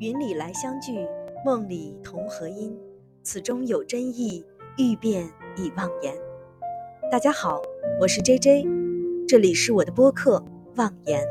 云里来相聚，梦里同和音。此中有真意，欲辨已忘言。大家好，我是 J J，这里是我的播客《忘言》。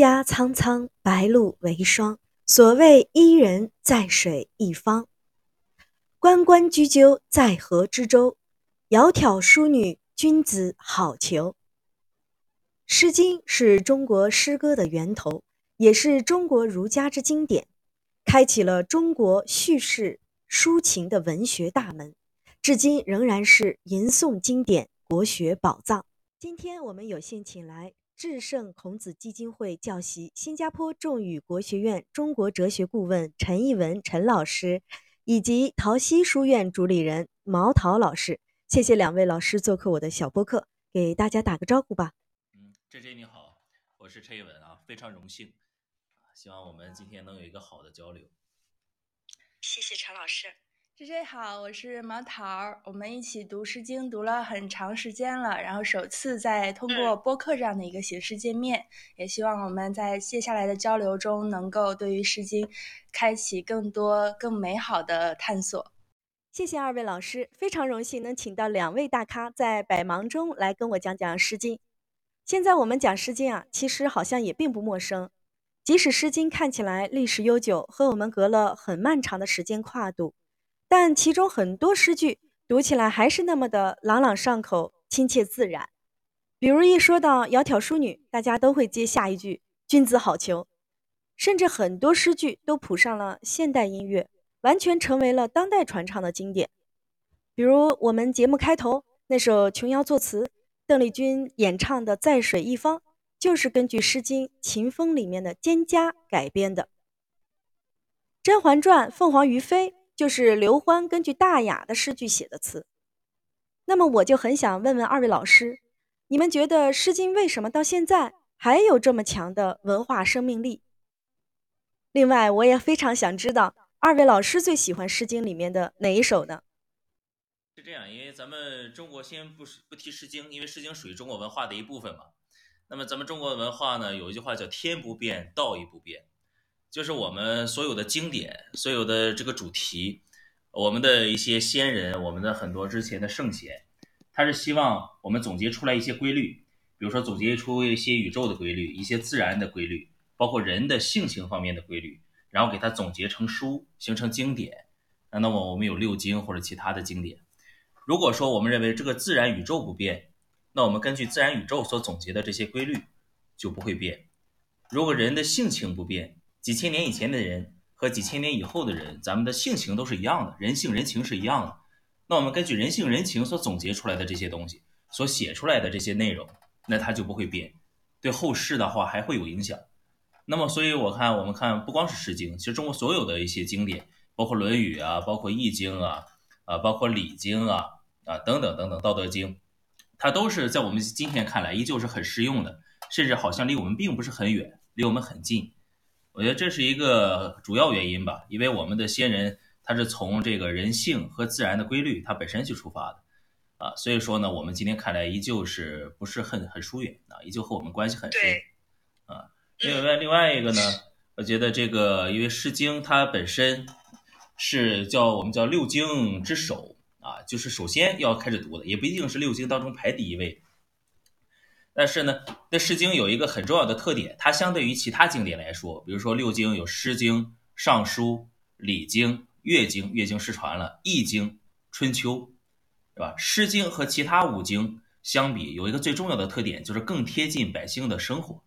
蒹葭苍苍，白露为霜。所谓伊人，在水一方。关关雎鸠，在河之洲。窈窕淑女，君子好逑。《诗经》是中国诗歌的源头，也是中国儒家之经典，开启了中国叙事抒情的文学大门，至今仍然是吟诵经典、国学宝藏。今天我们有幸请来。智圣孔子基金会教习、新加坡众语国学院中国哲学顾问陈义文陈老师，以及陶溪书院主理人毛桃老师，谢谢两位老师做客我的小播客，给大家打个招呼吧。嗯，J J 你好，我是陈义文啊，非常荣幸，希望我们今天能有一个好的交流。谢谢陈老师。J J 好，我是毛桃儿，我们一起读《诗经》读了很长时间了，然后首次在通过播客这样的一个形式见面，也希望我们在接下来的交流中能够对于《诗经》开启更多更美好的探索。谢谢二位老师，非常荣幸能请到两位大咖在百忙中来跟我讲讲《诗经》。现在我们讲《诗经》啊，其实好像也并不陌生，即使《诗经》看起来历史悠久，和我们隔了很漫长的时间跨度。但其中很多诗句读起来还是那么的朗朗上口、亲切自然。比如一说到窈窕淑女，大家都会接下一句“君子好逑”。甚至很多诗句都谱上了现代音乐，完全成为了当代传唱的经典。比如我们节目开头那首琼瑶作词、邓丽君演唱的《在水一方》，就是根据《诗经·秦风》里面的蒹葭改编的。《甄嬛传》凤凰于飞。就是刘欢根据大雅的诗句写的词，那么我就很想问问二位老师，你们觉得《诗经》为什么到现在还有这么强的文化生命力？另外，我也非常想知道二位老师最喜欢《诗经》里面的哪一首呢？是这样，因为咱们中国先不不提《诗经》，因为《诗经》属于中国文化的一部分嘛。那么咱们中国文化呢，有一句话叫“天不变，道义不变”。就是我们所有的经典，所有的这个主题，我们的一些先人，我们的很多之前的圣贤，他是希望我们总结出来一些规律，比如说总结出一些宇宙的规律，一些自然的规律，包括人的性情方面的规律，然后给它总结成书，形成经典。那那么我们有六经或者其他的经典。如果说我们认为这个自然宇宙不变，那我们根据自然宇宙所总结的这些规律就不会变。如果人的性情不变，几千年以前的人和几千年以后的人，咱们的性情都是一样的，人性人情是一样的。那我们根据人性人情所总结出来的这些东西，所写出来的这些内容，那它就不会变，对后世的话还会有影响。那么，所以我看，我们看不光是《诗经》，其实中国所有的一些经典，包括《论语》啊，包括《易经》啊，啊，包括《礼经》啊，啊，等等等等，《道德经》，它都是在我们今天看来依旧是很适用的，甚至好像离我们并不是很远，离我们很近。我觉得这是一个主要原因吧，因为我们的先人他是从这个人性和自然的规律它本身去出发的，啊，所以说呢，我们今天看来依旧是不是很很疏远啊，依旧和我们关系很深，啊，另外另外一个呢，我觉得这个因为《诗经》它本身是叫我们叫六经之首啊，就是首先要开始读的，也不一定是六经当中排第一位。但是呢，那《诗经》有一个很重要的特点，它相对于其他经典来说，比如说六经有《诗经》《尚书》《礼经》《乐经》，乐经失传了，《易经》《春秋》，吧？《诗经》和其他五经相比，有一个最重要的特点，就是更贴近百姓的生活，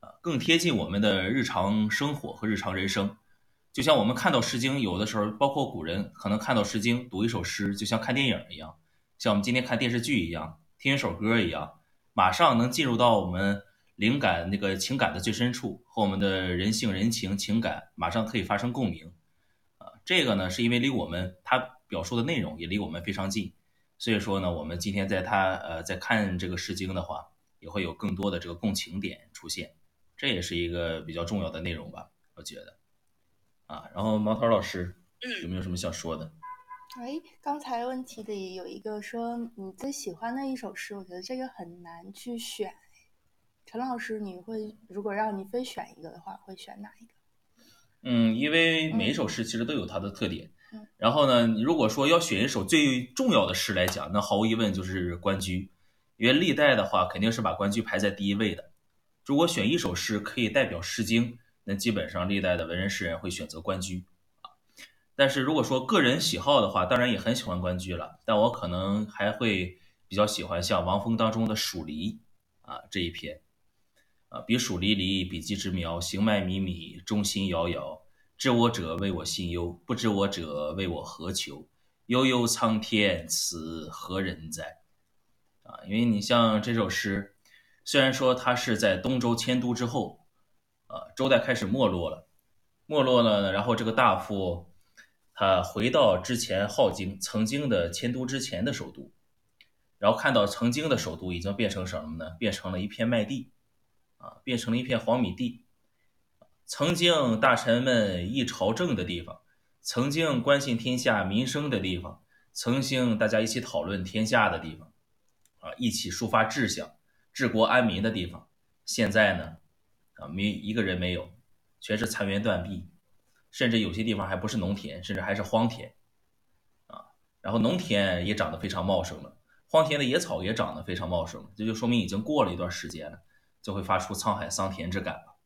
啊，更贴近我们的日常生活和日常人生。就像我们看到《诗经》，有的时候，包括古人可能看到《诗经》，读一首诗，就像看电影一样，像我们今天看电视剧一样，听一首歌一样，马上能进入到我们灵感那个情感的最深处，和我们的人性、人情、情感马上可以发生共鸣。啊，这个呢，是因为离我们他表述的内容也离我们非常近，所以说呢，我们今天在他呃在看这个《诗经》的话，也会有更多的这个共情点出现，这也是一个比较重要的内容吧，我觉得。啊，然后毛头老师，有没有什么想说的？哎，刚才问题里有一个说你最喜欢的一首诗，我觉得这个很难去选。陈老师，你会如果让你非选一个的话，会选哪一个？嗯，因为每一首诗其实都有它的特点。然后呢，如果说要选一首最重要的诗来讲，那毫无疑问就是《关雎》，因为历代的话肯定是把《关雎》排在第一位的。如果选一首诗可以代表《诗经》。那基本上历代的文人诗人会选择《关雎》啊，但是如果说个人喜好的话，当然也很喜欢《关雎》了。但我可能还会比较喜欢像王峰当中的《蜀离》啊这一篇啊，彼黍离离，彼稷之苗，行迈靡靡，中心遥遥。知我者谓我心忧，不知我者谓我何求？悠悠苍天，此何人哉？啊，因为你像这首诗，虽然说它是在东周迁都之后。啊，周代开始没落了，没落了，然后这个大夫他回到之前镐京曾经的迁都之前的首都，然后看到曾经的首都已经变成什么呢？变成了一片麦地，啊，变成了一片黄米地。曾经大臣们议朝政的地方，曾经关心天下民生的地方，曾经大家一起讨论天下的地方，啊，一起抒发志向、治国安民的地方，现在呢？啊，没一个人没有，全是残垣断壁，甚至有些地方还不是农田，甚至还是荒田，啊，然后农田也长得非常茂盛了，荒田的野草也长得非常茂盛，这就说明已经过了一段时间了，就会发出沧海桑田之感了。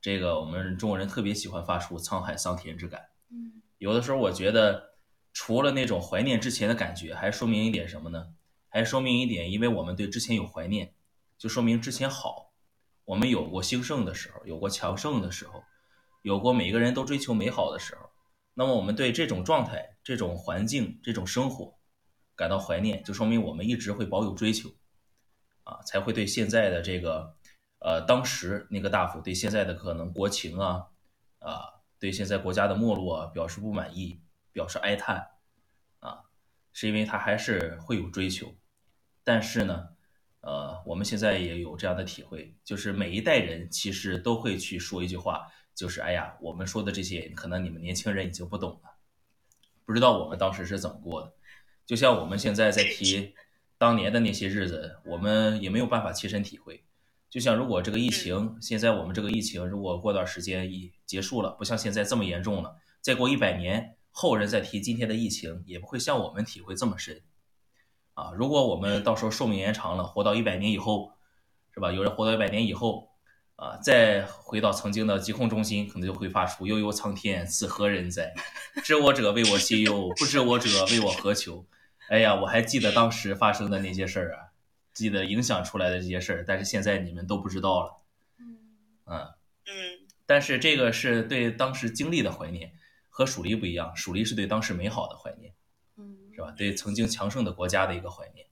这个我们中国人特别喜欢发出沧海桑田之感。嗯，有的时候我觉得，除了那种怀念之前的感觉，还说明一点什么呢？还说明一点，因为我们对之前有怀念，就说明之前好。我们有过兴盛的时候，有过强盛的时候，有过每个人都追求美好的时候。那么，我们对这种状态、这种环境、这种生活感到怀念，就说明我们一直会保有追求，啊，才会对现在的这个，呃，当时那个大夫对现在的可能国情啊，啊，对现在国家的没落表示不满意，表示哀叹，啊，是因为他还是会有追求，但是呢。呃，我们现在也有这样的体会，就是每一代人其实都会去说一句话，就是哎呀，我们说的这些，可能你们年轻人已经不懂了，不知道我们当时是怎么过的。就像我们现在在提当年的那些日子，我们也没有办法切身体会。就像如果这个疫情，现在我们这个疫情如果过段时间一结束了，不像现在这么严重了，再过一百年，后人再提今天的疫情，也不会像我们体会这么深。啊，如果我们到时候寿命延长了，活到一百年以后，是吧？有人活到一百年以后，啊，再回到曾经的疾控中心，可能就会发出“悠悠苍天，此何人哉？知我者谓我心忧，不知我者谓我何求？”哎呀，我还记得当时发生的那些事儿啊，记得影响出来的这些事儿，但是现在你们都不知道了。嗯嗯，但是这个是对当时经历的怀念，和蜀离不一样，蜀离是对当时美好的怀念。嗯是吧？对曾经强盛的国家的一个怀念，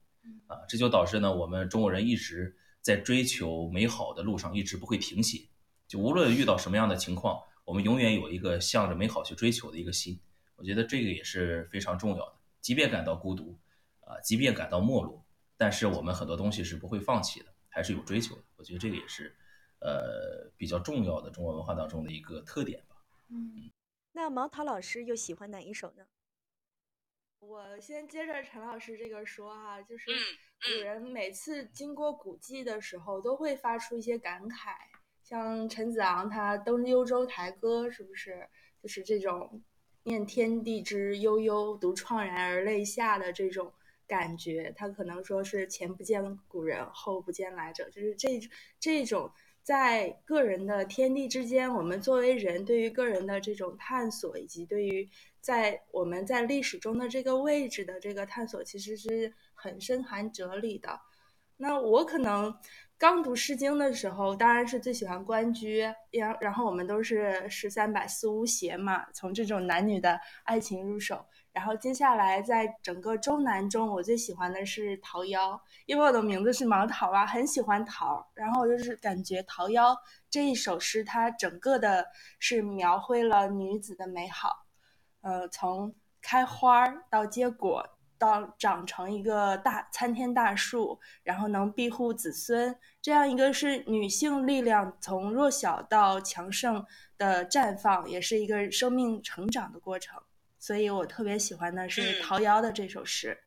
啊，这就导致呢，我们中国人一直在追求美好的路上一直不会停歇。就无论遇到什么样的情况，我们永远有一个向着美好去追求的一个心。我觉得这个也是非常重要的。即便感到孤独，啊，即便感到没落，但是我们很多东西是不会放弃的，还是有追求的。我觉得这个也是，呃，比较重要的中国文化当中的一个特点吧。嗯，那毛桃老师又喜欢哪一首呢？我先接着陈老师这个说哈，就是古人每次经过古迹的时候，都会发出一些感慨，像陈子昂他《登幽州台歌》，是不是就是这种念天地之悠悠，独怆然而泪下的这种感觉？他可能说是前不见古人，后不见来者，就是这这种在个人的天地之间，我们作为人对于个人的这种探索，以及对于在我们在历史中的这个位置的这个探索，其实是很深含哲理的。那我可能刚读《诗经》的时候，当然是最喜欢关雎，然然后我们都是十三百四无邪嘛，从这种男女的爱情入手。然后接下来，在整个中南中，我最喜欢的是《桃夭》，因为我的名字是毛桃啊，很喜欢桃。然后我就是感觉《桃夭》这一首诗，它整个的是描绘了女子的美好，呃，从开花到结果，到长成一个大参天大树，然后能庇护子孙，这样一个是女性力量从弱小到强盛的绽放，也是一个生命成长的过程。所以我特别喜欢的是《桃夭》的这首诗。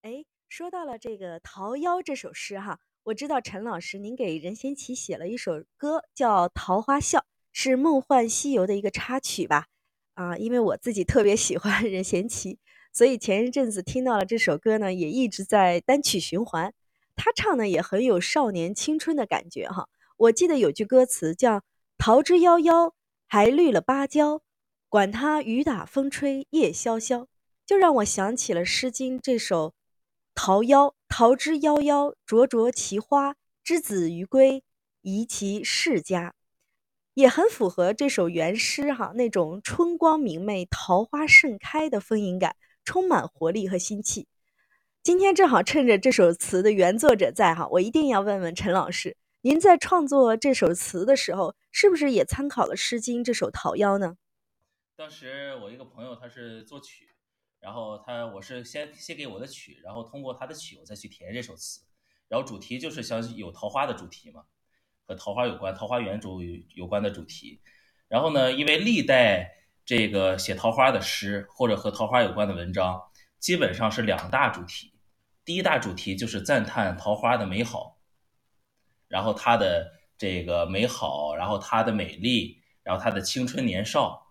哎，说到了这个《桃夭》这首诗哈，我知道陈老师您给任贤齐写了一首歌叫《桃花笑》，是《梦幻西游》的一个插曲吧？啊，因为我自己特别喜欢任贤齐，所以前一阵子听到了这首歌呢，也一直在单曲循环。他唱的也很有少年青春的感觉哈。我记得有句歌词叫“桃之夭夭，还绿了芭蕉”。管他雨打风吹夜萧萧，就让我想起了《诗经》这首《桃夭》：“桃之夭夭，灼灼其花。之子于归，宜其室家。”也很符合这首原诗哈那种春光明媚、桃花盛开的丰盈感，充满活力和新气。今天正好趁着这首词的原作者在哈，我一定要问问陈老师，您在创作这首词的时候，是不是也参考了《诗经》这首《桃夭》呢？当时我一个朋友他是作曲，然后他我是先先给我的曲，然后通过他的曲我再去填这首词，然后主题就是想有桃花的主题嘛，和桃花有关，桃花源主有关的主题。然后呢，因为历代这个写桃花的诗或者和桃花有关的文章，基本上是两大主题。第一大主题就是赞叹桃花的美好，然后它的这个美好，然后它的美丽，然后它的青春年少。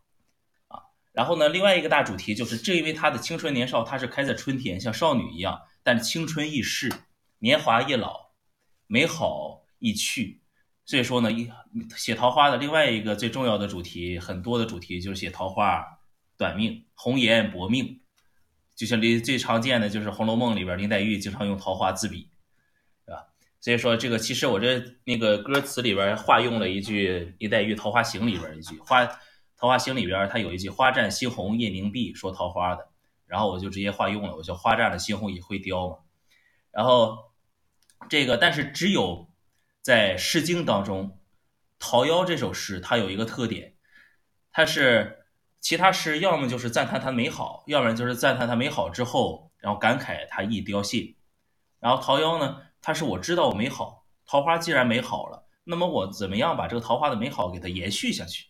然后呢，另外一个大主题就是，正因为他的青春年少，他是开在春天，像少女一样，但青春易逝，年华易老，美好易去，所以说呢，一写桃花的另外一个最重要的主题，很多的主题就是写桃花短命，红颜薄命，就像林最常见的就是《红楼梦》里边林黛玉经常用桃花自比，对吧？所以说这个其实我这那个歌词里边化用了一句林黛玉《桃花行》里边一句花。桃花行里边，它有一句“花绽西红叶凝碧”，说桃花的，然后我就直接化用了，我叫“花绽了猩红也会凋”嘛。然后这个，但是只有在《诗经》当中，《桃夭》这首诗，它有一个特点，它是其他诗要么就是赞叹它美好，要不然就是赞叹它美好之后，然后感慨它易凋谢。然后《桃夭》呢，它是我知道我美好，桃花既然美好了，那么我怎么样把这个桃花的美好给它延续下去？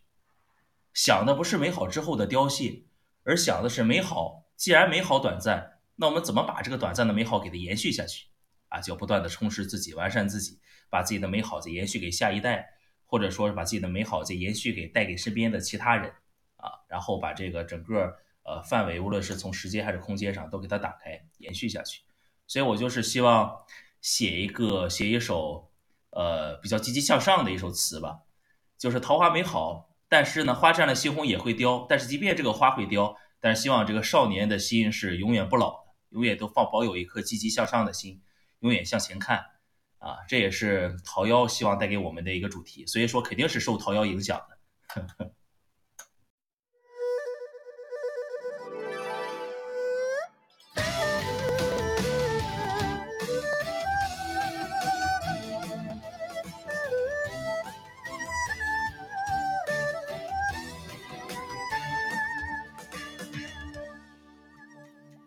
想的不是美好之后的凋谢，而想的是美好。既然美好短暂，那我们怎么把这个短暂的美好给它延续下去？啊，就要不断的充实自己，完善自己，把自己的美好再延续给下一代，或者说是把自己的美好再延续给带给身边的其他人，啊，然后把这个整个呃范围，无论是从时间还是空间上，都给它打开，延续下去。所以我就是希望写一个写一首呃比较积极向上的一首词吧，就是桃花美好。但是呢，花绽了猩红也会凋。但是即便这个花会凋，但是希望这个少年的心是永远不老的，永远都放保有一颗积极向上的心，永远向前看。啊，这也是桃夭希望带给我们的一个主题。所以说，肯定是受桃夭影响的。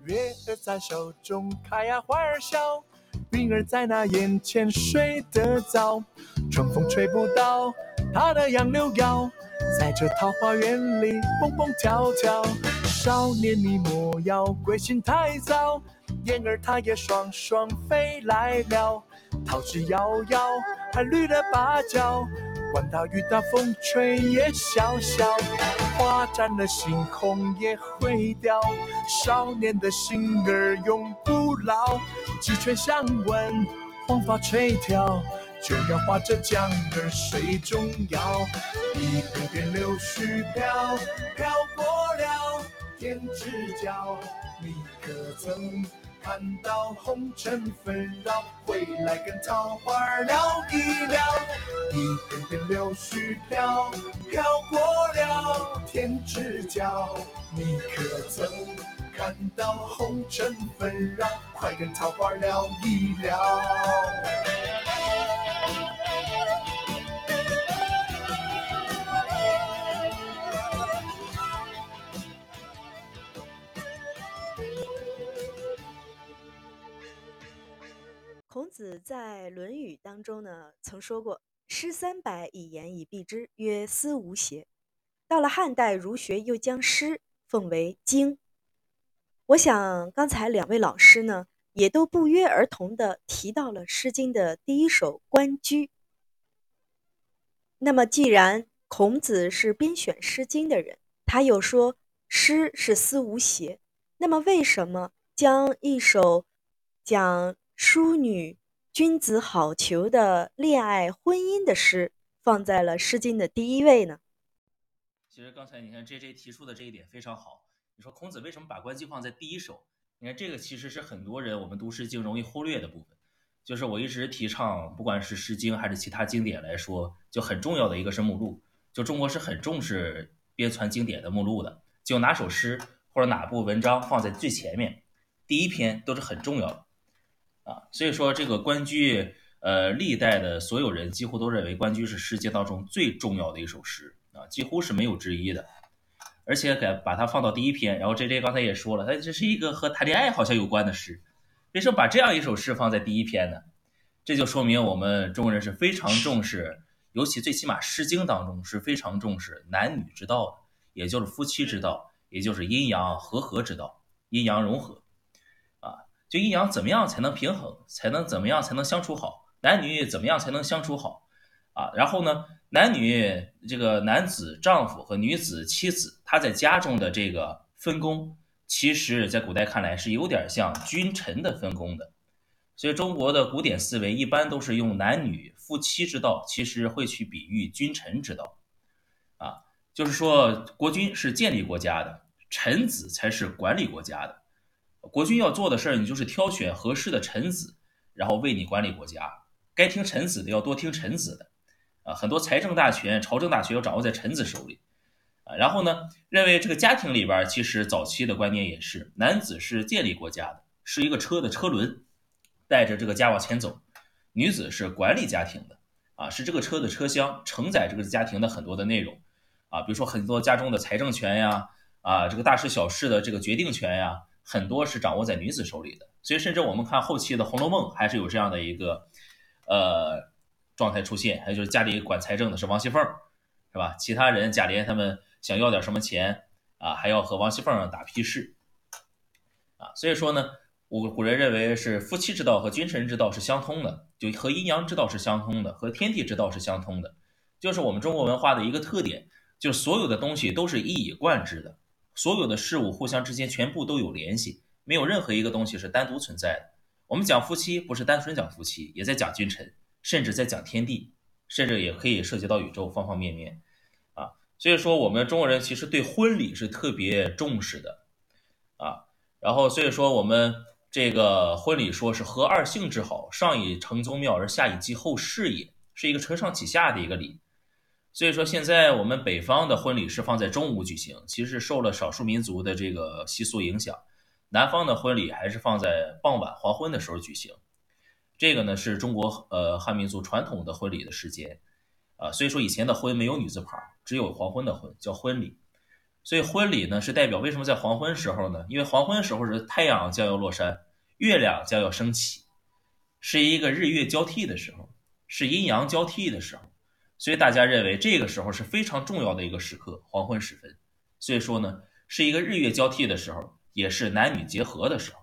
月儿在手中开呀花儿笑，云儿在那眼前睡得早，春风吹不到她的杨柳腰，在这桃花源里蹦蹦跳跳。少年你莫要归心太早，燕儿它也双双飞来了，桃之夭夭，还绿了芭蕉。管他雨打风吹也潇潇，花绽了猩红也会凋。少年的心儿永不老，鸡犬相闻，黄发垂髫，就要划着桨儿水中摇，一片片柳絮飘，飘过了天之角。你可曾看到红尘纷扰，回来跟桃花聊一聊？一片片柳絮飘，飘过了天之角。你可曾看到红尘纷扰？快跟桃花聊一聊。子在《论语》当中呢，曾说过：“诗三百，以言以蔽之，曰思无邪。”到了汉代，儒学又将诗奉为经。我想，刚才两位老师呢，也都不约而同地提到了《诗经》的第一首《关雎》。那么，既然孔子是编选《诗经》的人，他又说诗是思无邪，那么为什么将一首讲淑女、君子好逑的恋爱、婚姻的诗放在了《诗经》的第一位呢？其实刚才你看 J J 提出的这一点非常好。你说孔子为什么把《关系》放在第一首？你看这个其实是很多人我们读《诗经》容易忽略的部分。就是我一直提倡，不管是《诗经》还是其他经典来说，就很重要的一个是目录。就中国是很重视编纂经典的目录的，就哪首诗或者哪部文章放在最前面，第一篇都是很重要的。啊，所以说这个《关雎》，呃，历代的所有人几乎都认为《关雎》是诗经当中最重要的一首诗啊，几乎是没有之一的。而且给把它放到第一篇，然后 J J 刚才也说了，它这是一个和谈恋爱好像有关的诗，为什么把这样一首诗放在第一篇呢？这就说明我们中国人是非常重视，尤其最起码《诗经》当中是非常重视男女之道的，也就是夫妻之道，也就是阴阳和合之道，阴阳融合。就阴阳怎么样才能平衡，才能怎么样才能相处好？男女怎么样才能相处好？啊，然后呢，男女这个男子丈夫和女子妻子，他在家中的这个分工，其实在古代看来是有点像君臣的分工的。所以中国的古典思维一般都是用男女夫妻之道，其实会去比喻君臣之道。啊，就是说国君是建立国家的，臣子才是管理国家的。国君要做的事儿，你就是挑选合适的臣子，然后为你管理国家。该听臣子的要多听臣子的，啊，很多财政大权、朝政大权要掌握在臣子手里，啊，然后呢，认为这个家庭里边，其实早期的观念也是，男子是建立国家的，是一个车的车轮，带着这个家往前走；女子是管理家庭的，啊，是这个车的车厢，承载这个家庭的很多的内容，啊，比如说很多家中的财政权呀，啊，这个大事小事的这个决定权呀。很多是掌握在女子手里的，所以甚至我们看后期的《红楼梦》还是有这样的一个呃状态出现，还有就是家里管财政的是王熙凤，是吧？其他人贾琏他们想要点什么钱啊，还要和王熙凤打批示啊。所以说呢，古古人认为是夫妻之道和君臣之道是相通的，就和阴阳之道是相通的，和天地之道是相通的，就是我们中国文化的一个特点，就所有的东西都是一以贯之的。所有的事物互相之间全部都有联系，没有任何一个东西是单独存在的。我们讲夫妻，不是单纯讲夫妻，也在讲君臣，甚至在讲天地，甚至也可以涉及到宇宙方方面面啊。所以说，我们中国人其实对婚礼是特别重视的啊。然后，所以说我们这个婚礼说是合二姓之好，上以承宗庙而下以继后世也，是一个承上启下的一个礼。所以说，现在我们北方的婚礼是放在中午举行，其实受了少数民族的这个习俗影响。南方的婚礼还是放在傍晚黄昏的时候举行。这个呢是中国呃汉民族传统的婚礼的时间啊。所以说以前的婚没有女字旁，只有黄昏的婚叫婚礼。所以婚礼呢是代表为什么在黄昏时候呢？因为黄昏时候是太阳将要落山，月亮将要升起，是一个日月交替的时候，是阴阳交替的时候。所以大家认为这个时候是非常重要的一个时刻，黄昏时分。所以说呢，是一个日月交替的时候，也是男女结合的时候。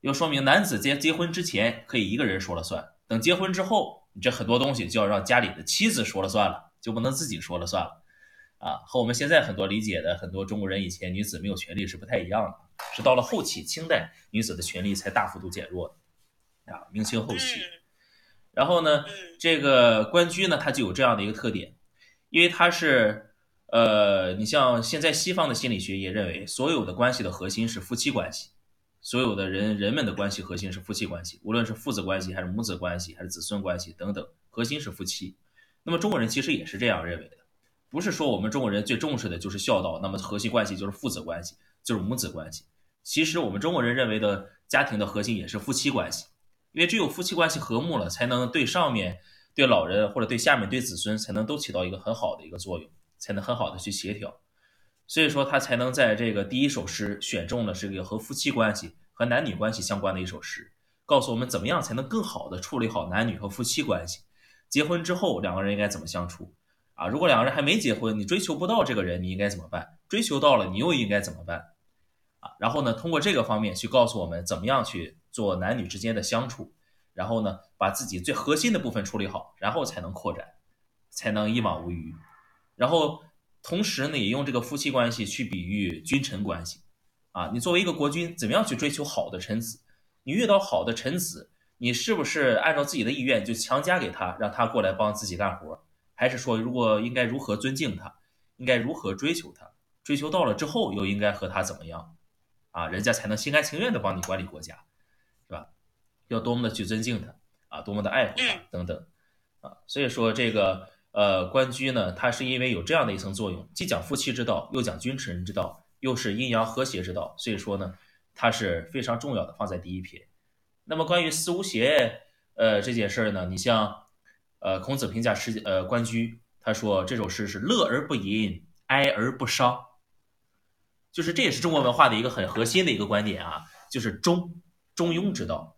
又说明男子结结婚之前可以一个人说了算，等结婚之后，你这很多东西就要让家里的妻子说了算了，就不能自己说了算了。啊，和我们现在很多理解的很多中国人以前女子没有权利是不太一样的，是到了后期清代女子的权利才大幅度减弱的。啊，明清后期。然后呢，这个关雎呢，它就有这样的一个特点，因为它是，呃，你像现在西方的心理学也认为，所有的关系的核心是夫妻关系，所有的人人们的关系核心是夫妻关系，无论是父子关系还是母子关系还是子孙关系等等，核心是夫妻。那么中国人其实也是这样认为的，不是说我们中国人最重视的就是孝道，那么核心关系就是父子关系，就是母子关系。其实我们中国人认为的家庭的核心也是夫妻关系。因为只有夫妻关系和睦了，才能对上面、对老人或者对下面、对子孙，才能都起到一个很好的一个作用，才能很好的去协调。所以说，他才能在这个第一首诗选中了这个和夫妻关系、和男女关系相关的一首诗，告诉我们怎么样才能更好的处理好男女和夫妻关系。结婚之后，两个人应该怎么相处？啊，如果两个人还没结婚，你追求不到这个人，你应该怎么办？追求到了，你又应该怎么办？啊，然后呢，通过这个方面去告诉我们怎么样去。做男女之间的相处，然后呢，把自己最核心的部分处理好，然后才能扩展，才能一往无余。然后同时呢，也用这个夫妻关系去比喻君臣关系。啊，你作为一个国君，怎么样去追求好的臣子？你遇到好的臣子，你是不是按照自己的意愿就强加给他，让他过来帮自己干活？还是说，如果应该如何尊敬他，应该如何追求他？追求到了之后，又应该和他怎么样？啊，人家才能心甘情愿的帮你管理国家。是吧要多么的去尊敬他啊，多么的爱护他等等啊，所以说这个呃关雎呢，它是因为有这样的一层作用，既讲夫妻之道，又讲君臣之道，又是阴阳和谐之道，所以说呢，它是非常重要的，放在第一撇。那么关于思无邪呃这件事儿呢，你像呃孔子评价诗呃关雎，他说这首诗是乐而不淫，哀而不伤，就是这也是中国文化的一个很核心的一个观点啊，就是中中庸之道。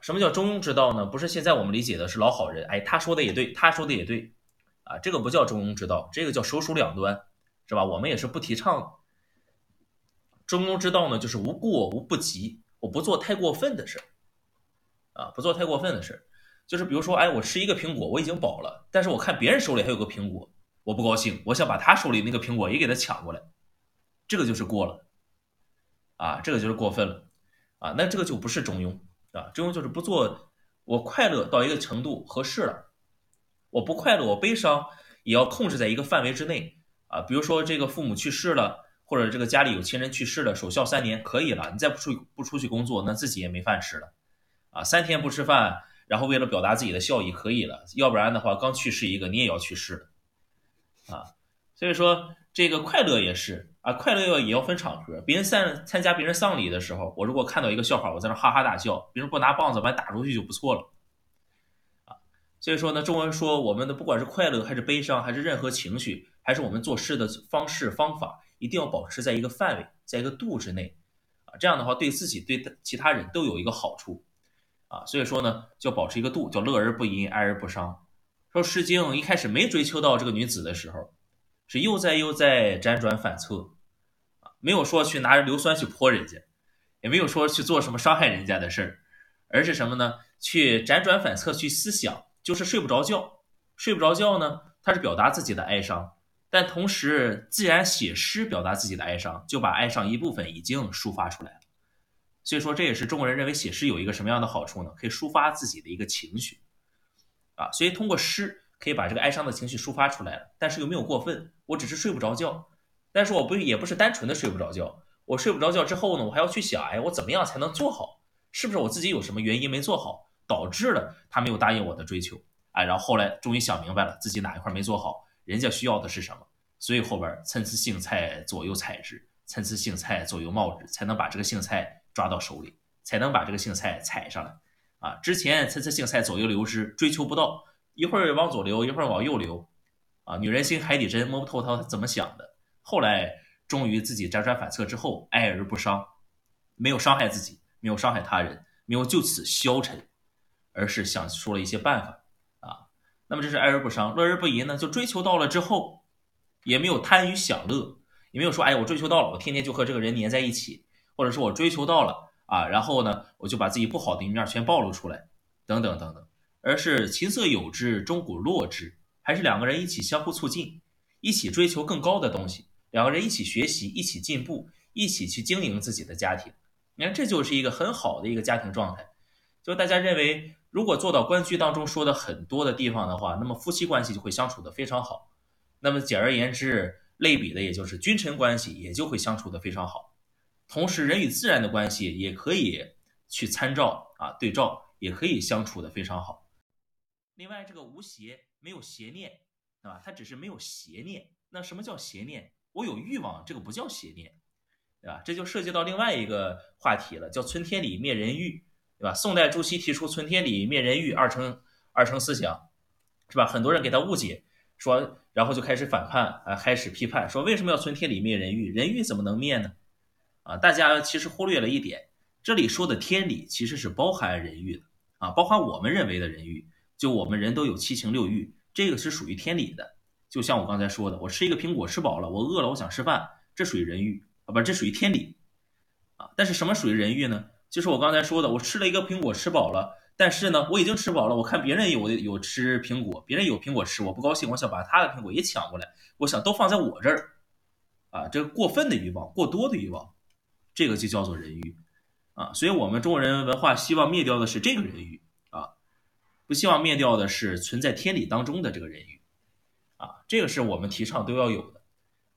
什么叫中庸之道呢？不是现在我们理解的是老好人，哎，他说的也对，他说的也对，啊，这个不叫中庸之道，这个叫手鼠两端，是吧？我们也是不提倡。中庸之道呢，就是无过无不及，我不做太过分的事啊，不做太过分的事就是比如说，哎，我吃一个苹果，我已经饱了，但是我看别人手里还有个苹果，我不高兴，我想把他手里那个苹果也给他抢过来，这个就是过了，啊，这个就是过分了，啊，那这个就不是中庸。啊，中庸就是不做，我快乐到一个程度合适了，我不快乐，我悲伤也要控制在一个范围之内啊。比如说这个父母去世了，或者这个家里有亲人去世了，守孝三年可以了，你再不出不出去工作，那自己也没饭吃了啊。三天不吃饭，然后为了表达自己的孝义可以了，要不然的话刚去世一个你也要去世啊。所以说这个快乐也是。啊，快乐要也要分场合。别人参参加别人丧礼的时候，我如果看到一个笑话，我在那哈哈大笑，别人不拿棒子把你打出去就不错了。啊，所以说呢，中文说我们的不管是快乐还是悲伤，还是任何情绪，还是我们做事的方式方法，一定要保持在一个范围，在一个度之内。啊，这样的话对自己对其他人都有一个好处。啊，所以说呢，就保持一个度，叫乐而不淫，哀而不伤。说《诗经》一开始没追求到这个女子的时候。是又在又在辗转反侧，啊，没有说去拿着硫酸去泼人家，也没有说去做什么伤害人家的事儿，而是什么呢？去辗转反侧去思想，就是睡不着觉。睡不着觉呢，他是表达自己的哀伤，但同时既然写诗表达自己的哀伤，就把哀伤一部分已经抒发出来了。所以说，这也是中国人认为写诗有一个什么样的好处呢？可以抒发自己的一个情绪，啊，所以通过诗。可以把这个哀伤的情绪抒发出来了，但是又没有过分。我只是睡不着觉，但是我不也不是单纯的睡不着觉。我睡不着觉之后呢，我还要去想，哎，我怎么样才能做好？是不是我自己有什么原因没做好，导致了他没有答应我的追求？哎，然后后来终于想明白了，自己哪一块没做好，人家需要的是什么？所以后边参差荇菜左右采之，参差荇菜左右芼之，才能把这个荇菜抓到手里，才能把这个荇菜采上来。啊，之前参差荇菜左右流之，追求不到。一会儿往左流，一会儿往右流，啊，女人心海底针，摸不透她怎么想的。后来终于自己辗转反侧之后，哀而不伤，没有伤害自己，没有伤害他人，没有就此消沉，而是想出了一些办法啊。那么这是哀而不伤，乐而不淫呢？就追求到了之后，也没有贪于享乐，也没有说，哎，我追求到了，我天天就和这个人黏在一起，或者说我追求到了啊，然后呢，我就把自己不好的一面全暴露出来，等等等等。而是琴瑟友之，钟鼓乐之，还是两个人一起相互促进，一起追求更高的东西，两个人一起学习，一起进步，一起去经营自己的家庭。你看，这就是一个很好的一个家庭状态。就大家认为，如果做到关雎当中说的很多的地方的话，那么夫妻关系就会相处的非常好。那么简而言之，类比的也就是君臣关系也就会相处的非常好。同时，人与自然的关系也可以去参照啊，对照也可以相处的非常好。另外，这个无邪没有邪念，对吧？它只是没有邪念。那什么叫邪念？我有欲望，这个不叫邪念，对吧？这就涉及到另外一个话题了，叫“存天理，灭人欲”，对吧？宋代朱熹提出“存天理，灭人欲”二程二程思想，是吧？很多人给他误解，说，然后就开始反叛啊，开始批判，说为什么要存天理，灭人欲？人欲怎么能灭呢？啊，大家其实忽略了一点，这里说的天理其实是包含人欲的啊，包含我们认为的人欲，就我们人都有七情六欲，这个是属于天理的。就像我刚才说的，我吃一个苹果吃饱了，我饿了，我想吃饭，这属于人欲啊，不，这属于天理啊。但是什么属于人欲呢？就是我刚才说的，我吃了一个苹果吃饱了，但是呢，我已经吃饱了，我看别人有有吃苹果，别人有苹果吃，我不高兴，我想把他的苹果也抢过来，我想都放在我这儿啊，这个过分的欲望，过多的欲望，这个就叫做人欲啊。所以我们中国人文化希望灭掉的是这个人欲，不希望灭掉的是存在天理当中的这个人欲。啊，这个是我们提倡都要有的，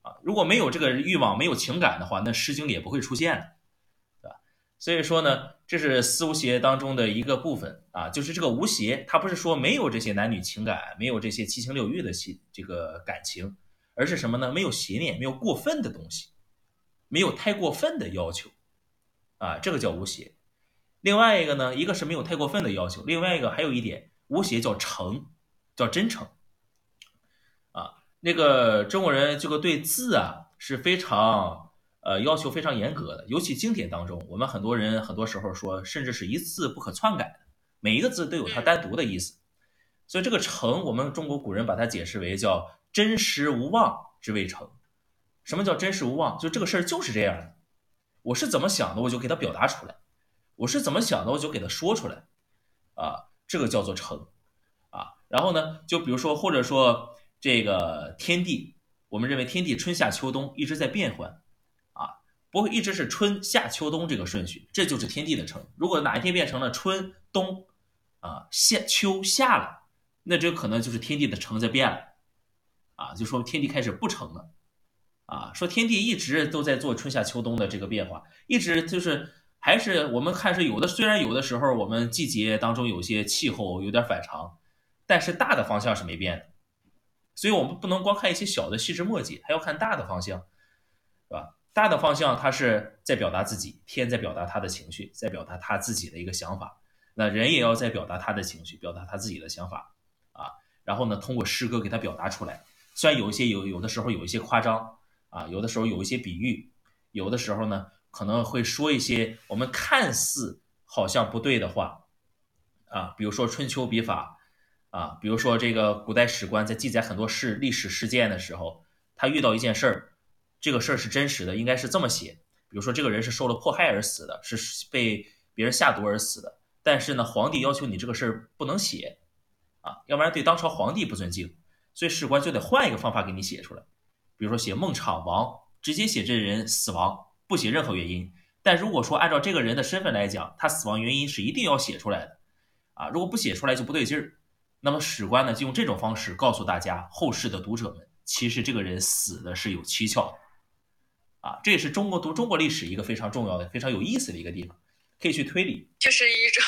啊，如果没有这个欲望，没有情感的话，那《诗经》里也不会出现的，对吧？所以说呢，这是思无邪当中的一个部分啊，就是这个无邪，它不是说没有这些男女情感，没有这些七情六欲的情这个感情，而是什么呢？没有邪念，没有过分的东西，没有太过分的要求，啊，这个叫无邪。另外一个呢，一个是没有太过分的要求，另外一个还有一点，吴邪叫诚，叫真诚啊。那个中国人这个对字啊是非常呃要求非常严格的，尤其经典当中，我们很多人很多时候说，甚至是一字不可篡改的，每一个字都有它单独的意思。所以这个诚，我们中国古人把它解释为叫真实无妄之谓诚。什么叫真实无妄？就这个事儿就是这样的，我是怎么想的，我就给它表达出来；我是怎么想的，我就给它说出来。啊，这个叫做成啊。然后呢，就比如说或者说。这个天地，我们认为天地春夏秋冬一直在变换，啊，不会一直是春夏秋冬这个顺序，这就是天地的成。如果哪一天变成了春冬，啊夏秋夏了，那这可能就是天地的成在变了，啊，就说天地开始不成了，啊，说天地一直都在做春夏秋冬的这个变化，一直就是还是我们看是有的，虽然有的时候我们季节当中有些气候有点反常，但是大的方向是没变的。所以，我们不能光看一些小的细枝末节，还要看大的方向，是吧？大的方向，它是在表达自己，天在表达他的情绪，在表达他自己的一个想法。那人也要在表达他的情绪，表达他自己的想法啊。然后呢，通过诗歌给他表达出来。虽然有一些有有的时候有一些夸张啊，有的时候有一些比喻，有的时候呢可能会说一些我们看似好像不对的话啊，比如说春秋笔法。啊，比如说这个古代史官在记载很多事历史事件的时候，他遇到一件事儿，这个事儿是真实的，应该是这么写。比如说这个人是受了迫害而死的，是被别人下毒而死的。但是呢，皇帝要求你这个事儿不能写，啊，要不然对当朝皇帝不尊敬，所以史官就得换一个方法给你写出来。比如说写孟昶亡，直接写这人死亡，不写任何原因。但如果说按照这个人的身份来讲，他死亡原因是一定要写出来的，啊，如果不写出来就不对劲儿。那么史官呢，就用这种方式告诉大家，后世的读者们，其实这个人死的是有蹊跷的，啊，这也是中国读中国历史一个非常重要的、非常有意思的一个地方，可以去推理，就是一种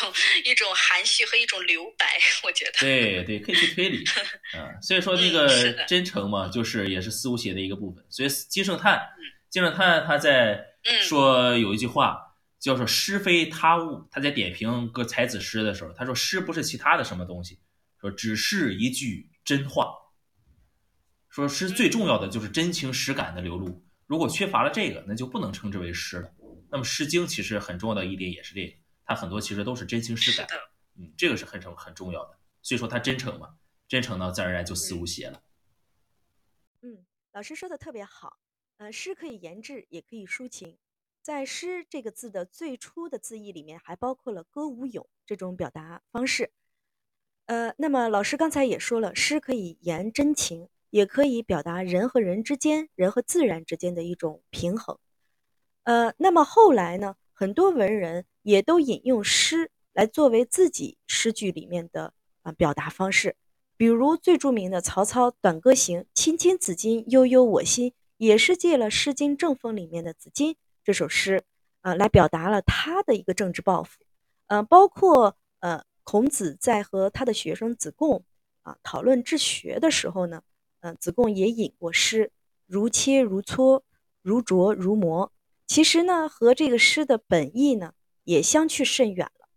一种含蓄和一种留白，我觉得。对对，可以去推理，嗯，所以说这个真诚嘛，就是也是四无邪的一个部分。所以金圣叹，金圣叹他在说有一句话叫做“诗非他物”，他在点评个才子诗的时候，他说诗不是其他的什么东西。说只是一句真话，说诗最重要的就是真情实感的流露，如果缺乏了这个，那就不能称之为诗了。那么《诗经》其实很重要的一点也是这个，它很多其实都是真情实感，嗯，这个是很重很重要的。所以说它真诚嘛，真诚呢，自然而然就思无邪了。嗯，老师说的特别好，呃，诗可以言志，也可以抒情，在“诗”这个字的最初的字义里面，还包括了歌舞咏这种表达方式。呃，那么老师刚才也说了，诗可以言真情，也可以表达人和人之间、人和自然之间的一种平衡。呃，那么后来呢，很多文人也都引用诗来作为自己诗句里面的啊表达方式。比如最著名的曹操《短歌行》“青青子衿，悠悠我心”，也是借了《诗经·正风》里面的《子衿》这首诗，啊，来表达了他的一个政治抱负。呃，包括呃，孔子在和他的学生子贡啊讨论治学的时候呢，嗯，子贡也引过诗：“如切如磋，如琢如磨。”其实呢，和这个诗的本意呢也相去甚远了。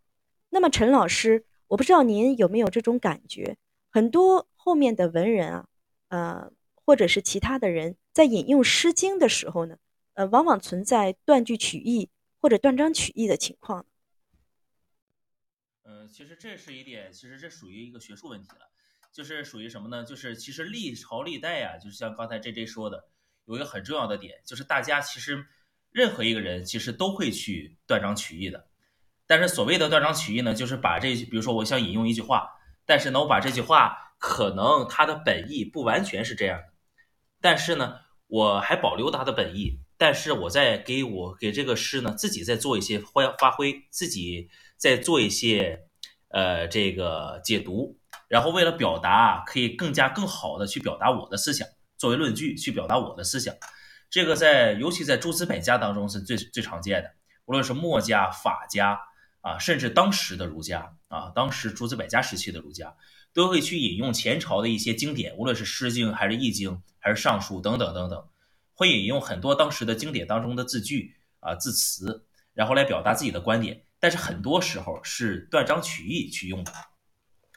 那么陈老师，我不知道您有没有这种感觉？很多后面的文人啊，呃，或者是其他的人在引用《诗经》的时候呢，呃，往往存在断句取义或者断章取义的情况。嗯，其实这是一点，其实这属于一个学术问题了，就是属于什么呢？就是其实历朝历代呀，就是像刚才 J J 说的，有一个很重要的点，就是大家其实任何一个人其实都会去断章取义的，但是所谓的断章取义呢，就是把这，比如说我想引用一句话。但是呢，我把这句话可能它的本意不完全是这样的，但是呢，我还保留它的本意，但是我在给我给这个诗呢自己在做一些发发挥，自己在做一些呃这个解读，然后为了表达可以更加更好的去表达我的思想，作为论据去表达我的思想，这个在尤其在诸子百家当中是最最常见的，无论是墨家、法家啊，甚至当时的儒家。啊，当时诸子百家时期的儒家都会去引用前朝的一些经典，无论是《诗经》还是《易经》还是《尚书》等等等等，会引用很多当时的经典当中的字句啊字词，然后来表达自己的观点。但是很多时候是断章取义去用的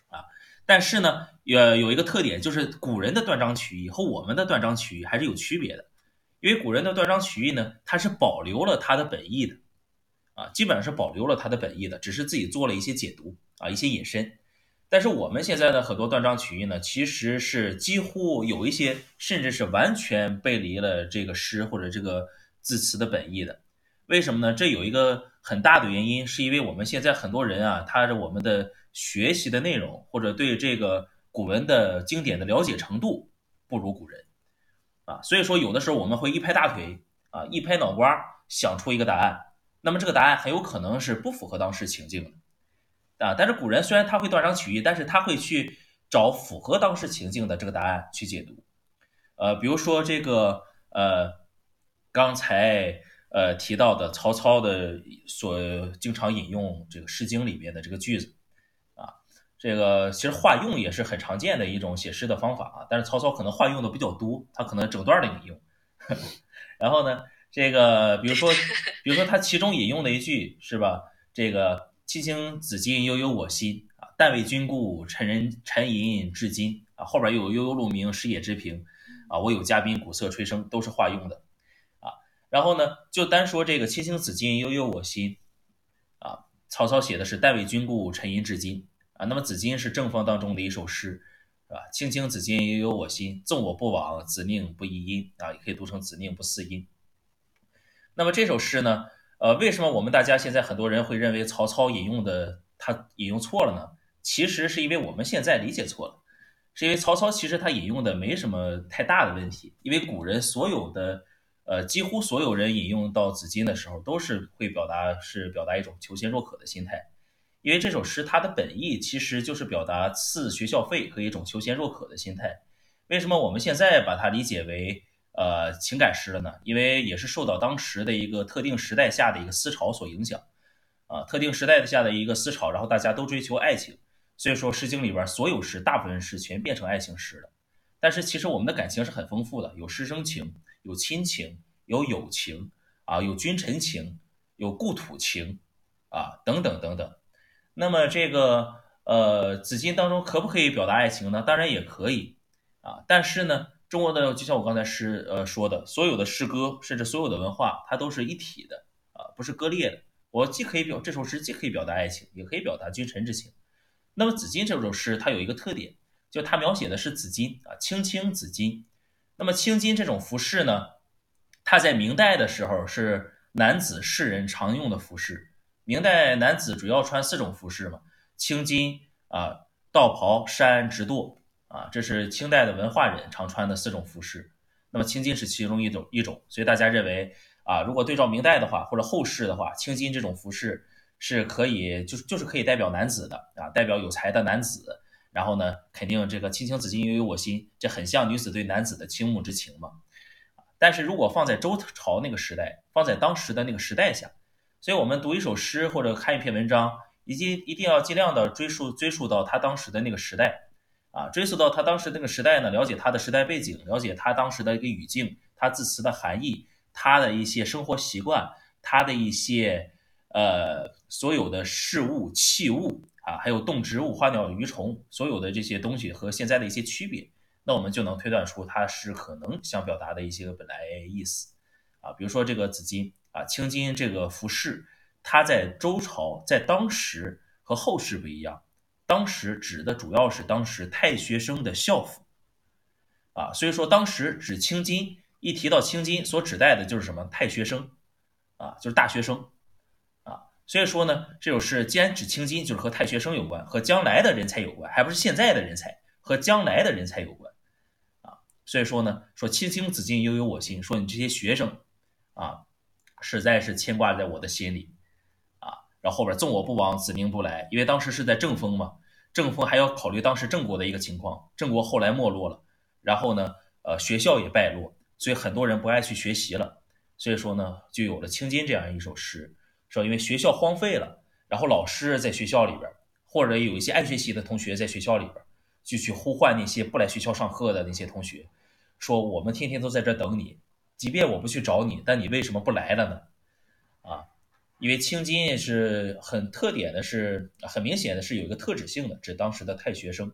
啊。但是呢，呃有一个特点，就是古人的断章取义和我们的断章取义还是有区别的，因为古人的断章取义呢，它是保留了它的本意的。啊，基本上是保留了他的本意的，只是自己做了一些解读啊，一些引申。但是我们现在的很多断章取义呢，其实是几乎有一些，甚至是完全背离了这个诗或者这个字词的本意的。为什么呢？这有一个很大的原因，是因为我们现在很多人啊，他是我们的学习的内容或者对这个古文的经典的了解程度不如古人啊，所以说有的时候我们会一拍大腿啊，一拍脑瓜想出一个答案。那么这个答案很有可能是不符合当时情境的，啊，但是古人虽然他会断章取义，但是他会去找符合当时情境的这个答案去解读，呃，比如说这个呃，刚才呃提到的曹操的所经常引用这个《诗经》里面的这个句子，啊，这个其实化用也是很常见的一种写诗的方法啊，但是曹操可能化用的比较多，他可能整段的引用，然后呢？这个，比如说，比如说他其中引用的一句是吧？这个“青青子衿，悠悠我心”啊，“但为君故，沉人沉吟至今”啊，后边又有“悠悠鹿鸣，食野之苹”啊，“我有嘉宾，鼓瑟吹笙”，都是化用的啊。然后呢，就单说这个“青青子衿，悠悠我心”啊，曹操写的是“但为君故，沉吟至今”啊。那么《子衿》是正风当中的一首诗，是吧？“青青子衿，悠悠我心，纵我不往，子宁不亦因”啊，也可以读成“子宁不嗣音”。那么这首诗呢？呃，为什么我们大家现在很多人会认为曹操引用的他引用错了呢？其实是因为我们现在理解错了，是因为曹操其实他引用的没什么太大的问题，因为古人所有的呃几乎所有人引用到《子衿》的时候，都是会表达是表达一种求贤若渴的心态，因为这首诗它的本意其实就是表达赐学校费和一种求贤若渴的心态。为什么我们现在把它理解为？呃，情感诗了呢，因为也是受到当时的一个特定时代下的一个思潮所影响，啊，特定时代下的一个思潮，然后大家都追求爱情，所以说《诗经》里边所有诗，大部分诗全变成爱情诗了。但是其实我们的感情是很丰富的，有师生情，有亲情，有友情，啊，有君臣情，有故土情，啊，等等等等。那么这个呃，《子衿》当中可不可以表达爱情呢？当然也可以，啊，但是呢。中国的就像我刚才诗呃说的，所有的诗歌甚至所有的文化，它都是一体的啊，不是割裂的。我既可以表这首诗，既可以表达爱情，也可以表达君臣之情。那么《紫金》这首诗，它有一个特点，就它描写的是紫金啊，青青紫金。那么青金这种服饰呢，它在明代的时候是男子士人常用的服饰。明代男子主要穿四种服饰嘛，青金啊，道袍、衫、直裰。啊，这是清代的文化人常穿的四种服饰，那么青金是其中一种一种，所以大家认为啊，如果对照明代的话，或者后世的话，青金这种服饰是可以，就是就是可以代表男子的啊，代表有才的男子。然后呢，肯定这个青青子衿，悠悠我心，这很像女子对男子的倾慕之情嘛。但是如果放在周朝那个时代，放在当时的那个时代下，所以我们读一首诗或者看一篇文章，一定一定要尽量的追溯追溯到他当时的那个时代啊，追溯到他当时那个时代呢，了解他的时代背景，了解他当时的一个语境，他字词的含义，他的一些生活习惯，他的一些呃所有的事物器物。啊，还有动植物、花鸟鱼虫，所有的这些东西和现在的一些区别，那我们就能推断出它是可能想表达的一些本来意思。啊，比如说这个紫金啊，青金这个服饰，它在周朝在当时和后世不一样，当时指的主要是当时太学生的校服。啊，所以说当时指青金，一提到青金，所指代的就是什么太学生，啊，就是大学生。啊所以说呢，这首诗既然指青金，就是和太学生有关，和将来的人才有关，还不是现在的人才，和将来的人才有关啊。所以说呢，说青青子衿，悠悠我心，说你这些学生啊，实在是牵挂在我的心里。然后后边纵我不往，子宁不来，因为当时是在正风嘛，正风还要考虑当时郑国的一个情况，郑国后来没落了，然后呢，呃，学校也败落，所以很多人不爱去学习了，所以说呢，就有了青金这样一首诗。说因为学校荒废了，然后老师在学校里边，或者有一些爱学习的同学在学校里边，就去呼唤那些不来学校上课的那些同学，说我们天天都在这等你，即便我不去找你，但你为什么不来了呢？啊，因为青金是很特点的，是很明显的是有一个特指性的，指当时的太学生，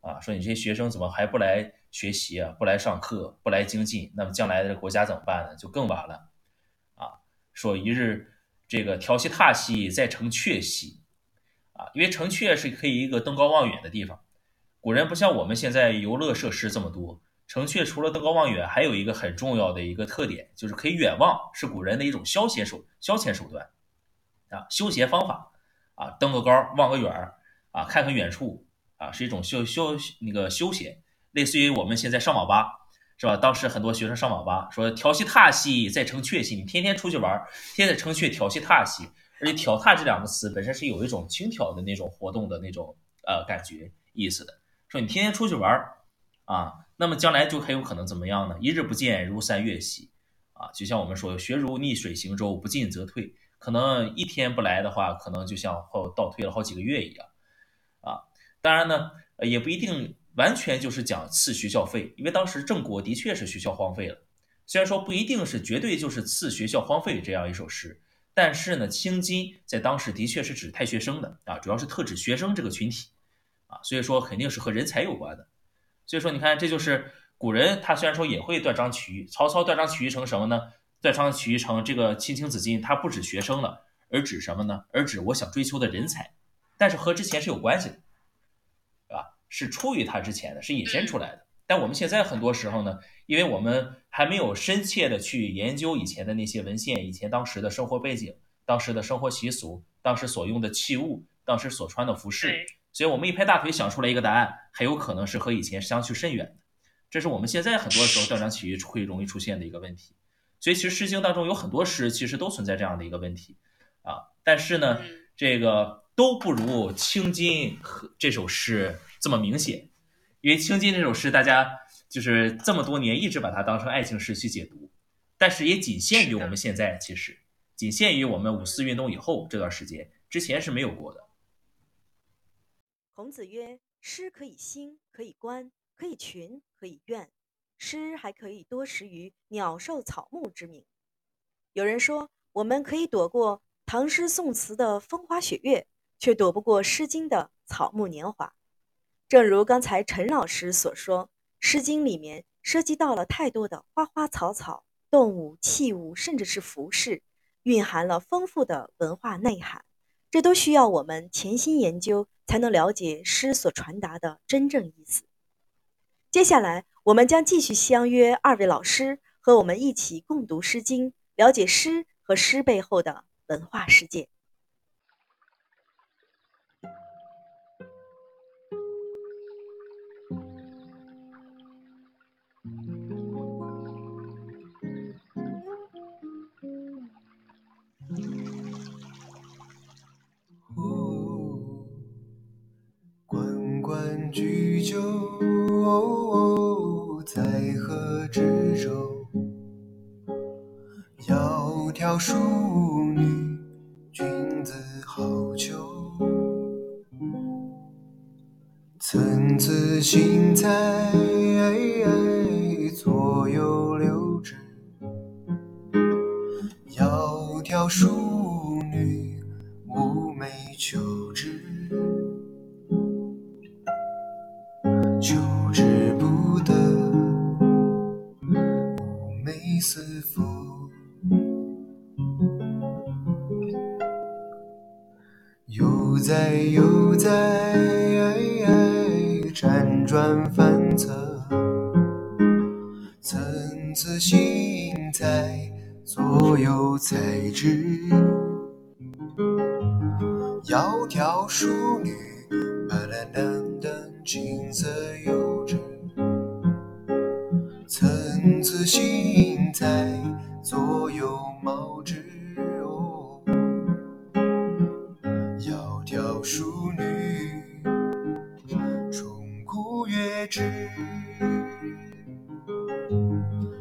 啊，说你这些学生怎么还不来学习啊，不来上课，不来精进，那么将来的国家怎么办呢？就更完了，啊，说一日。这个调息榻兮，在城阙兮，啊，因为城阙是可以一个登高望远的地方。古人不像我们现在游乐设施这么多，城阙除了登高望远，还有一个很重要的一个特点，就是可以远望，是古人的一种消闲手消遣手段，啊，休闲方法，啊，登个高望个远儿，啊，看看远处，啊，是一种休休那个休闲，类似于我们现在上网吧。是吧？当时很多学生上网吧，说调戏踏戏，在城阙戏。你天天出去玩，天天在城阙调戏踏戏。而且“挑踏”这两个词本身是有一种轻佻的那种活动的那种呃感觉意思的。说你天天出去玩啊，那么将来就很有可能怎么样呢？一日不见，如三月兮。啊，就像我们说，学如逆水行舟，不进则退。可能一天不来的话，可能就像后倒退了好几个月一样。啊，当然呢，也不一定。完全就是讲赐学校费，因为当时郑国的确是学校荒废了。虽然说不一定是绝对就是赐学校荒废这样一首诗，但是呢，青金在当时的确是指太学生的啊，主要是特指学生这个群体啊，所以说肯定是和人才有关的。所以说你看，这就是古人他虽然说也会断章取义，曹操断章取义成什么呢？断章取义成这个青青子衿，他不指学生了，而指什么呢？而指我想追求的人才，但是和之前是有关系的。是出于他之前的，是引申出来的。但我们现在很多时候呢，因为我们还没有深切的去研究以前的那些文献，以前当时的生活背景、当时的生活习俗、当时所用的器物、当时所穿的服饰，所以我们一拍大腿想出来一个答案，很有可能是和以前相去甚远的。这是我们现在很多时候断章取义会容易出现的一个问题。所以其实《诗经》当中有很多诗，其实都存在这样的一个问题啊。但是呢，这个都不如《青金》这首诗。这么明显，因为《青金》这首诗，大家就是这么多年一直把它当成爱情诗去解读，但是也仅限于我们现在，其实仅限于我们五四运动以后这段时间，之前是没有过的。孔子曰：“诗可以兴，可以观，可以群，可以怨。诗还可以多识于鸟兽草木之名。”有人说，我们可以躲过唐诗宋词的风花雪月，却躲不过《诗经》的草木年华。正如刚才陈老师所说，《诗经》里面涉及到了太多的花花草草、动物、器物，甚至是服饰，蕴含了丰富的文化内涵。这都需要我们潜心研究，才能了解诗所传达的真正意思。接下来，我们将继续相约二位老师，和我们一起共读《诗经》，了解诗和诗背后的文化世界。酒，在河之洲，窈窕淑女，君子好逑。参差荇菜，左右流之。窈窕淑女，寤寐。求转